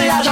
Déjà pensé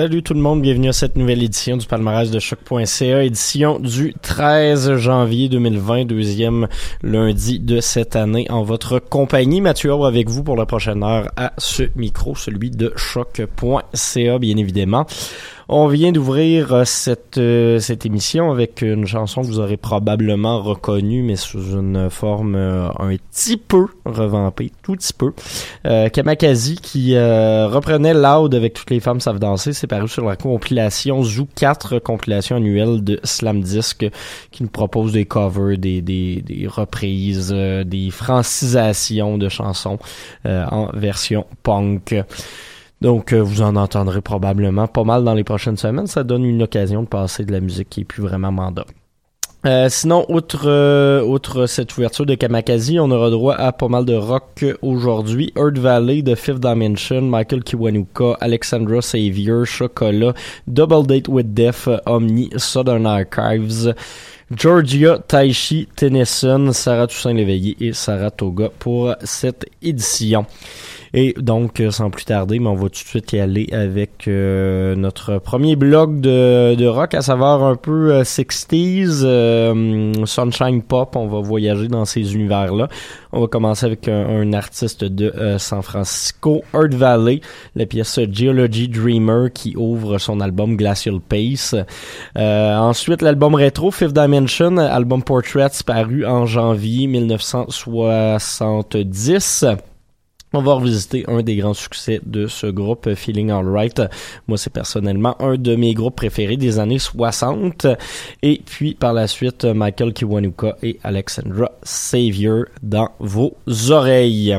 Salut tout le monde, bienvenue à cette nouvelle édition du palmarès de choc.ca, édition du 13 janvier 2020, deuxième lundi de cette année en votre compagnie. Mathieu Aubre avec vous pour la prochaine heure à ce micro, celui de choc.ca bien évidemment. On vient d'ouvrir euh, cette, euh, cette émission avec une chanson que vous aurez probablement reconnue, mais sous une forme euh, un petit peu revampée, tout petit peu. Kamakazi qui reprenait Loud avec toutes les femmes savent danser, c'est paru sur la compilation Zoo 4, compilation annuelle de Slam Disc, qui nous propose des covers, des, des, des reprises, des francisations de chansons en version punk. Donc, euh, vous en entendrez probablement pas mal dans les prochaines semaines. Ça donne une occasion de passer de la musique qui est plus vraiment mandat. Euh, sinon, outre, euh, outre cette ouverture de Kamakazi, on aura droit à pas mal de rock aujourd'hui. Earth Valley de Fifth Dimension, Michael Kiwanuka, Alexandra Savior, Chocolat, Double Date with Death, Omni, Southern Archives, Georgia, Taishi, Tennyson, Sarah Toussaint-Léveillé et Sarah Toga pour cette édition. Et donc, euh, sans plus tarder, on va tout de suite y aller avec euh, notre premier blog de, de rock, à savoir un peu 60s, euh, Sunshine Pop. On va voyager dans ces univers-là. On va commencer avec un, artiste de San Francisco, Earth Valley, la pièce Geology Dreamer qui ouvre son album Glacial Pace. ensuite, l'album rétro Fifth Dimension, album Portraits paru en janvier 1970. On va revisiter un des grands succès de ce groupe, Feeling Alright. Moi, c'est personnellement un de mes groupes préférés des années 60. Et puis, par la suite, Michael Kiwanuka et Alexandra Savior dans vos oreilles.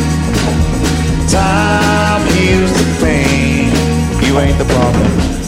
You ain't the problem.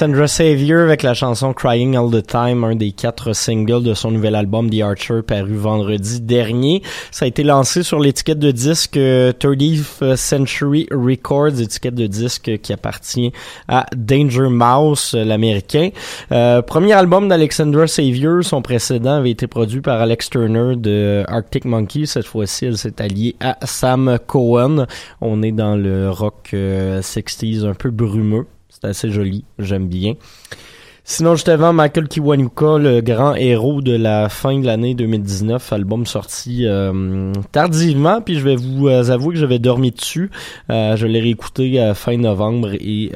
Alexandra Savior avec la chanson Crying All the Time, un des quatre singles de son nouvel album The Archer paru vendredi dernier. Ça a été lancé sur l'étiquette de disque 30th Century Records, étiquette de disque qui appartient à Danger Mouse, l'américain. Euh, premier album d'Alexandra Savior, son précédent avait été produit par Alex Turner de Arctic Monkey. Cette fois-ci, elle s'est alliée à Sam Cohen. On est dans le rock 60s un peu brumeux. C'est assez joli, j'aime bien. Sinon, juste avant, Michael Kiwanuka, le grand héros de la fin de l'année 2019, album sorti euh, tardivement, puis je vais vous euh, avouer que j'avais dormi dessus. Euh, je l'ai réécouté à fin novembre et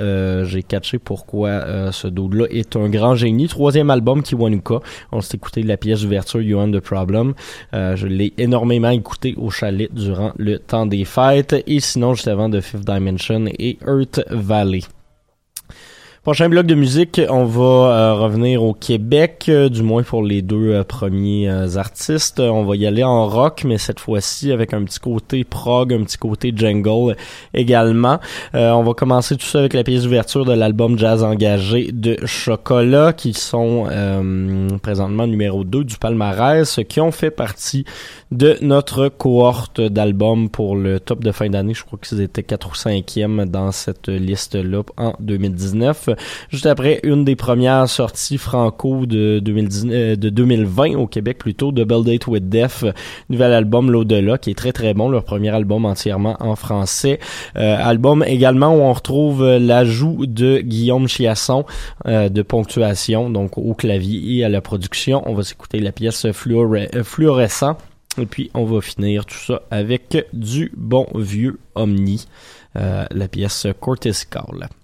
j'ai catché pourquoi ce dude-là est un grand génie. Troisième album, Kiwanuka. On s'est écouté la pièce d'ouverture You and the Problem. je l'ai énormément écouté au chalet durant le temps des fêtes. Et sinon, juste avant, The Fifth Dimension et Earth Valley. Prochain bloc de musique, on va euh, revenir au Québec, euh, du moins pour les deux euh, premiers artistes. On va y aller en rock, mais cette fois-ci avec un petit côté prog, un petit côté jungle également. on va commencer tout ça avec la pièce d'ouverture de l'album Jazz Engagé de Chocolat, qui sont présentement numéro 2 du palmarès, qui ont fait partie de notre cohorte d'albums pour le top de fin d'année. Je crois qu'ils étaient 4 ou 5e dans cette liste-là en 2019. Juste après une des premières sorties franco de, 2019, euh, de 2020 au Québec plutôt, Double Date with Death, nouvel album L'au-delà qui est très très bon, leur premier album entièrement en français. Euh, album également où on retrouve l'ajout de Guillaume Chiasson euh, de ponctuation, donc au clavier et à la production. On va s'écouter la pièce fluorescent. Et puis on va finir tout ça avec du bon vieux Omni, la pièce Cortical. history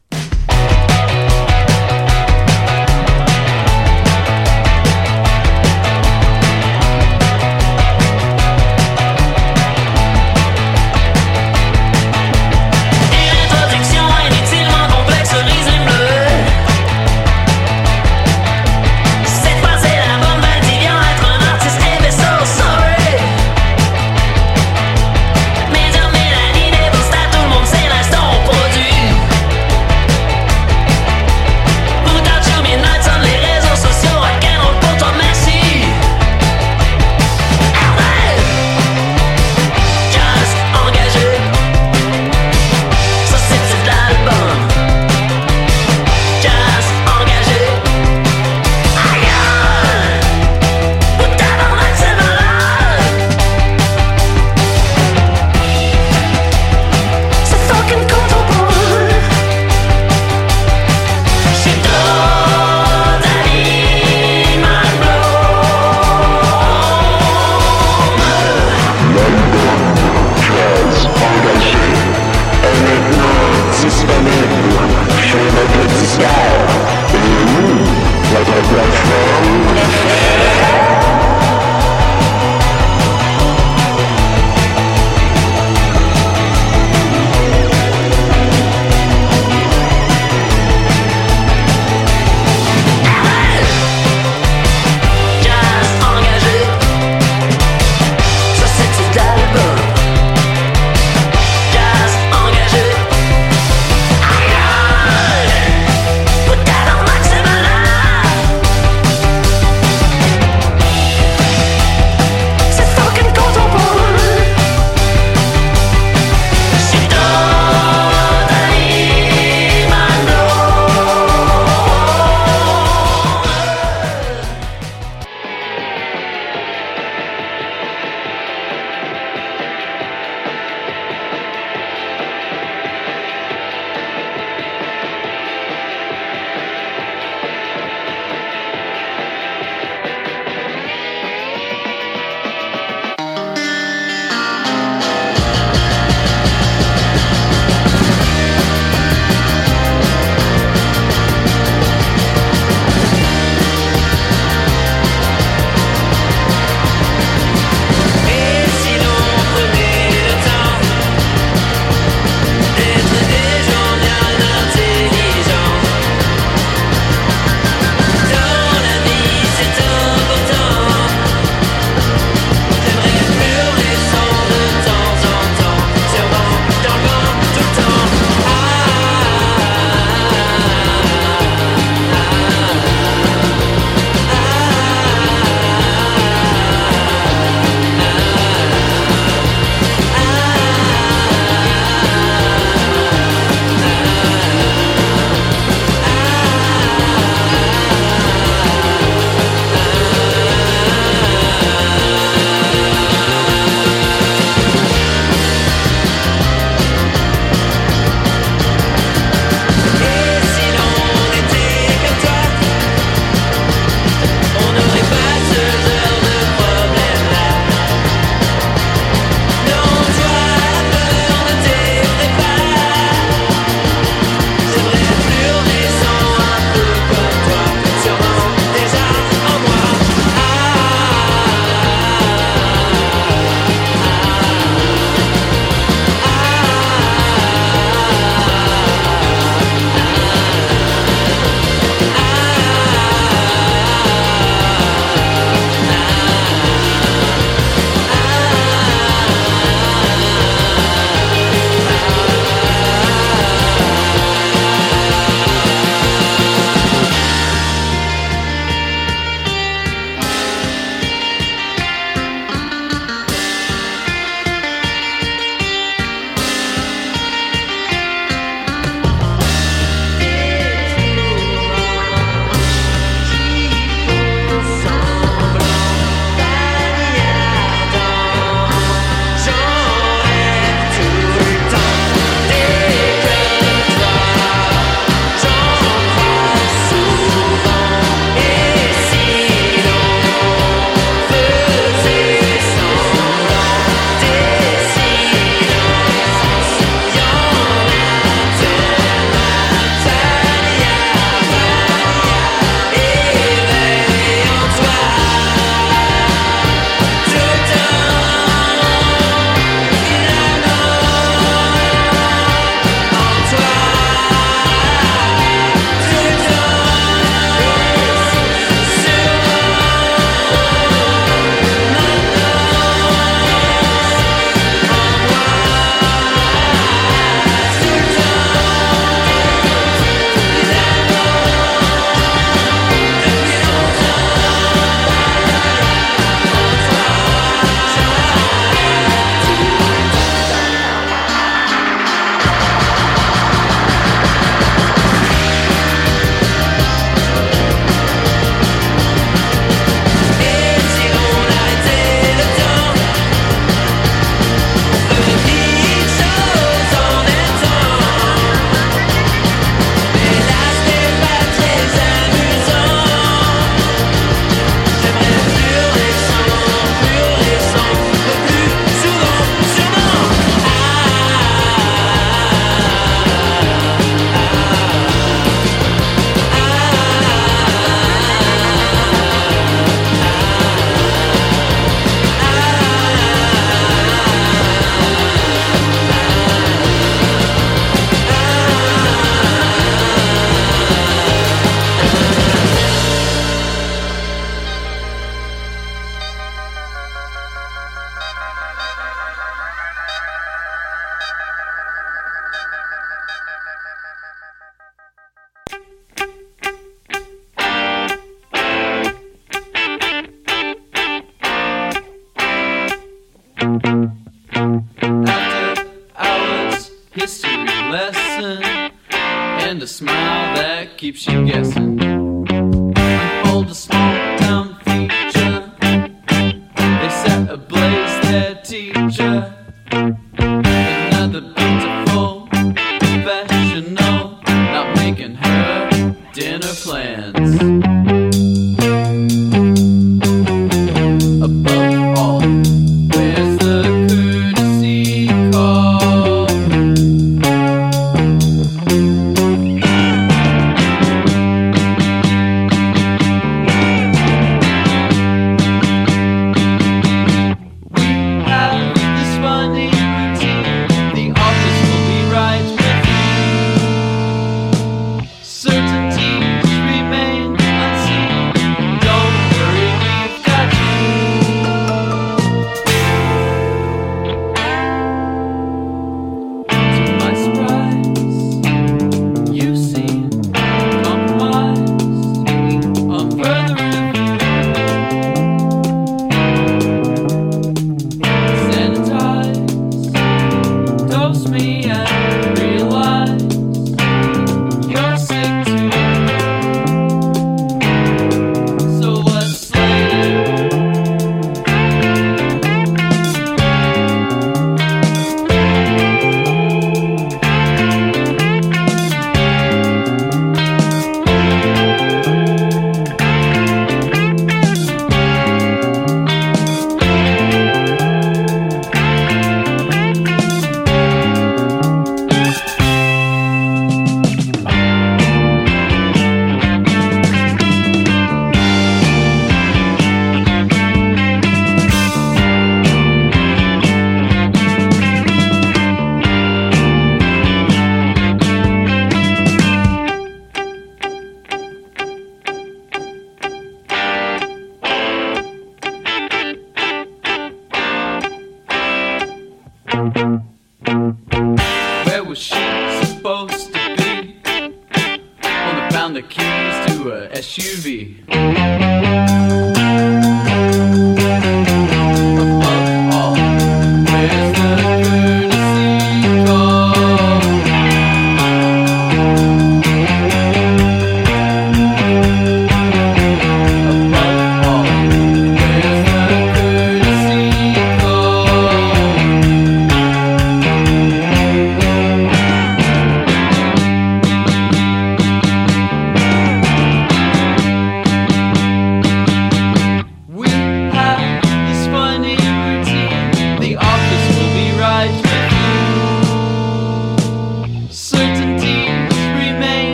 keeps you guessing.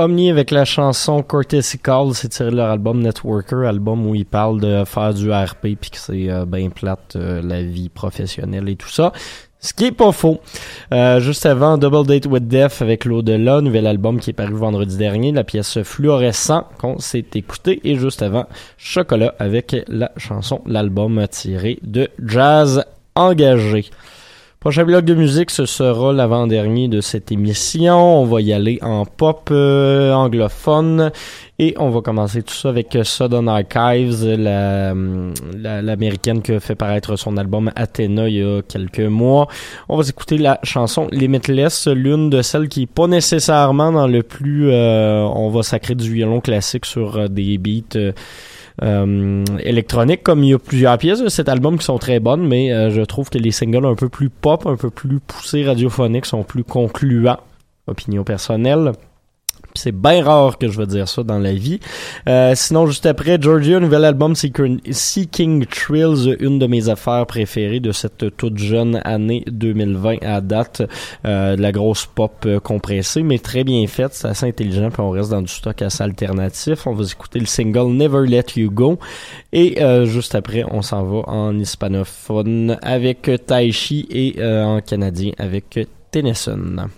Omni avec la chanson Courtesy Call, c'est tiré de leur album Networker, album où ils parlent de faire du RP puis que c'est euh, bien plate euh, la vie professionnelle et tout ça. Ce qui est pas faux. Euh, juste avant, Double Date with Death avec l'au-delà, nouvel album qui est paru vendredi dernier, la pièce Fluorescent qu'on s'est écouté et juste avant, Chocolat avec la chanson, l'album tiré de Jazz Engagé. Prochain bloc de musique, ce sera l'avant-dernier de cette émission. On va y aller en pop euh, anglophone et on va commencer tout ça avec Southern Archives, la, la- l'américaine qui a fait paraître son album Athena il y a quelques mois. On va écouter la chanson Limitless, l'une de celles qui est pas nécessairement dans le plus, euh, on va sacrer du violon classique sur euh, des beats. euh, euh, électronique comme il y a plusieurs pièces de cet album qui sont très bonnes mais euh, je trouve que les singles un peu plus pop un peu plus poussés radiophoniques sont plus concluants. Opinion personnelle c'est bien rare que je vais dire ça dans la vie. Euh, sinon, juste après, Georgia, nouvel album Seeking, Thrills, une de mes affaires préférées de cette toute jeune année 2020 à date. Euh, de la grosse pop euh, compressée, mais très bien faite. C'est assez intelligent, puis on reste dans du stock assez alternatif. On va écouter le single Never Let You Go. Et euh, juste après, on s'en va en hispanophone avec Taishi et euh, en canadien avec Tennyson.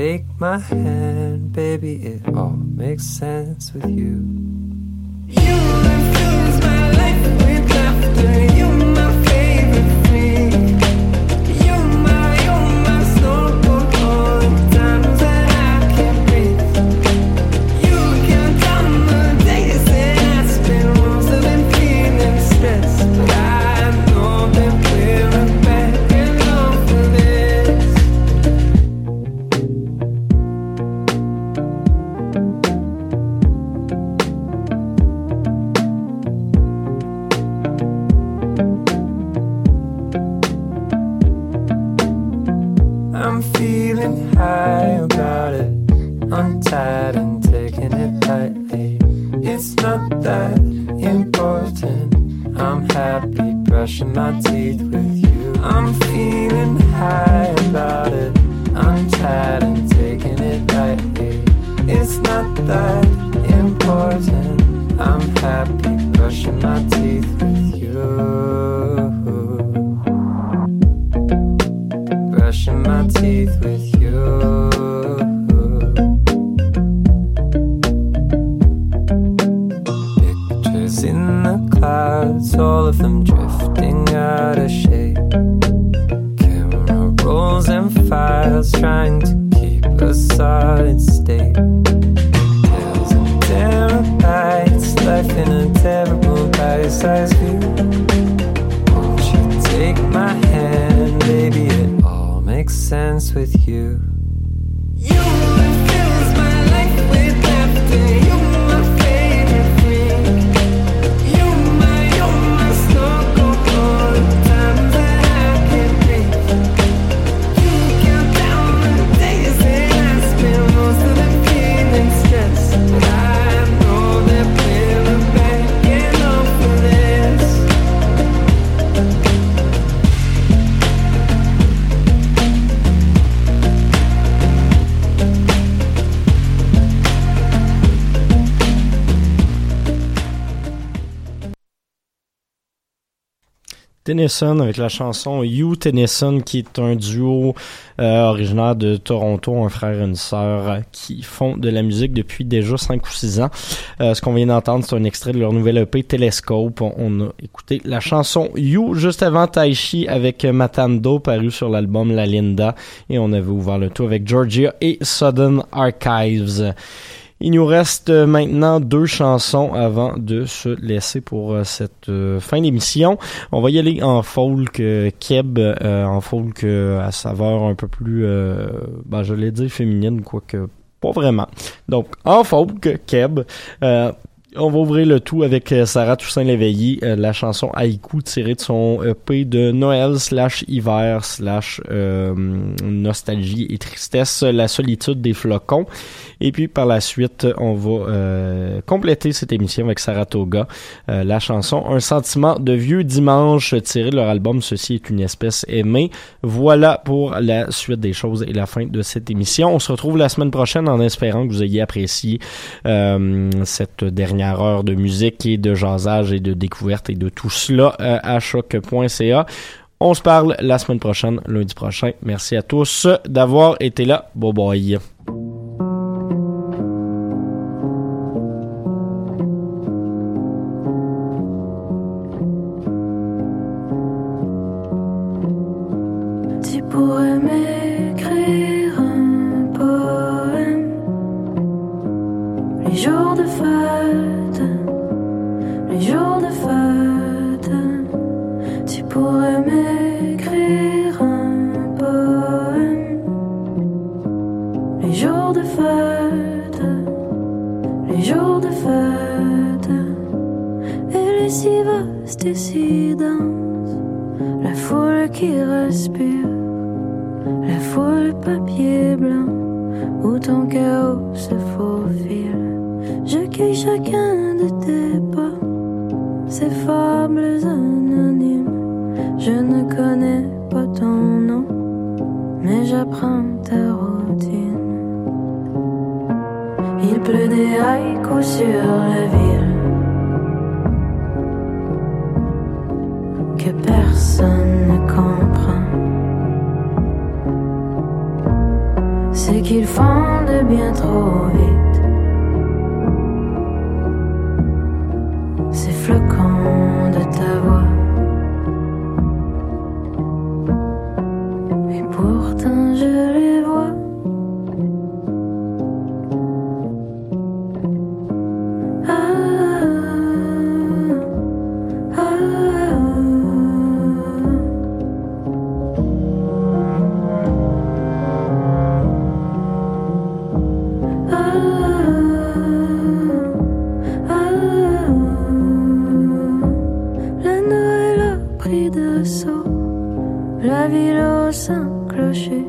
Take my hand, baby? It all makes sense with you. You infuse my life with laughter. Tennyson avec la chanson You Tennyson qui est un duo euh, originaire de Toronto, un frère et une sœur euh, qui font de la musique depuis déjà 5 ou 6 ans. Euh, ce qu'on vient d'entendre, c'est un extrait de leur nouvelle EP Telescope. On, a écouté la chanson You juste avant Taishi avec Matando paru sur l'album La Linda et on avait ouvert le tout avec Georgia et Sudden Archives. Il nous reste euh, maintenant deux chansons avant de se laisser pour euh, cette euh, fin d'émission. On va y aller en folk keb, en folk à saveur un peu plus, ben, je l'ai dit féminine, quoique pas vraiment. Donc, en folk keb, on va ouvrir le tout avec euh, Sarah Toussaint Léveillé, euh, la chanson Haïku tirée de son EP de Noël slash hiver slash euh, nostalgie et tristesse, La solitude des flocons. Et puis par la suite, on va euh, compléter cette émission avec Saratoga, euh, la chanson Un sentiment de vieux dimanche tiré de leur album Ceci est une espèce aimée. Voilà pour la suite des choses et la fin de cette émission. On se retrouve la semaine prochaine en espérant que vous ayez apprécié euh, cette dernière heure de musique et de jasage et de découverte et de tout cela euh, à choc.ca. On se parle la semaine prochaine, lundi prochain. Merci à tous d'avoir été là. Bye bye. la ville aux cinq clochers.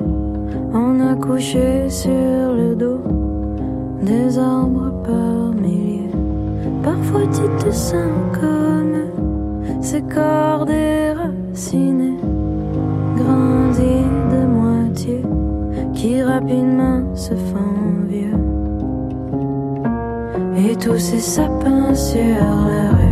On a couché sur le dos des arbres par milliers. Parfois tu te sens comme ces corps déracinés, grandis de moitié, qui rapidement se font vieux. Et tous ces sapins sur la rue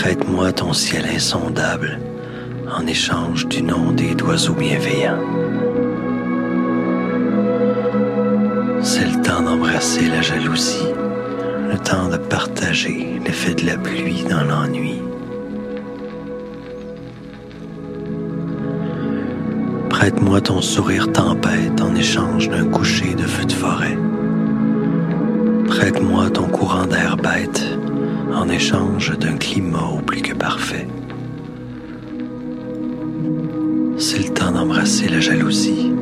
Prête-moi ton ciel insondable en échange du nom des d'oiseaux bienveillants. C'est le temps d'embrasser la jalousie, le temps de partager l'effet de la pluie dans l'ennui. Prête-moi ton sourire tempête en échange d'un coucher de feu de forêt. Prête-moi ton courant d'air bête en échange d'un climat au plus que parfait. C'est le temps d'embrasser la jalousie.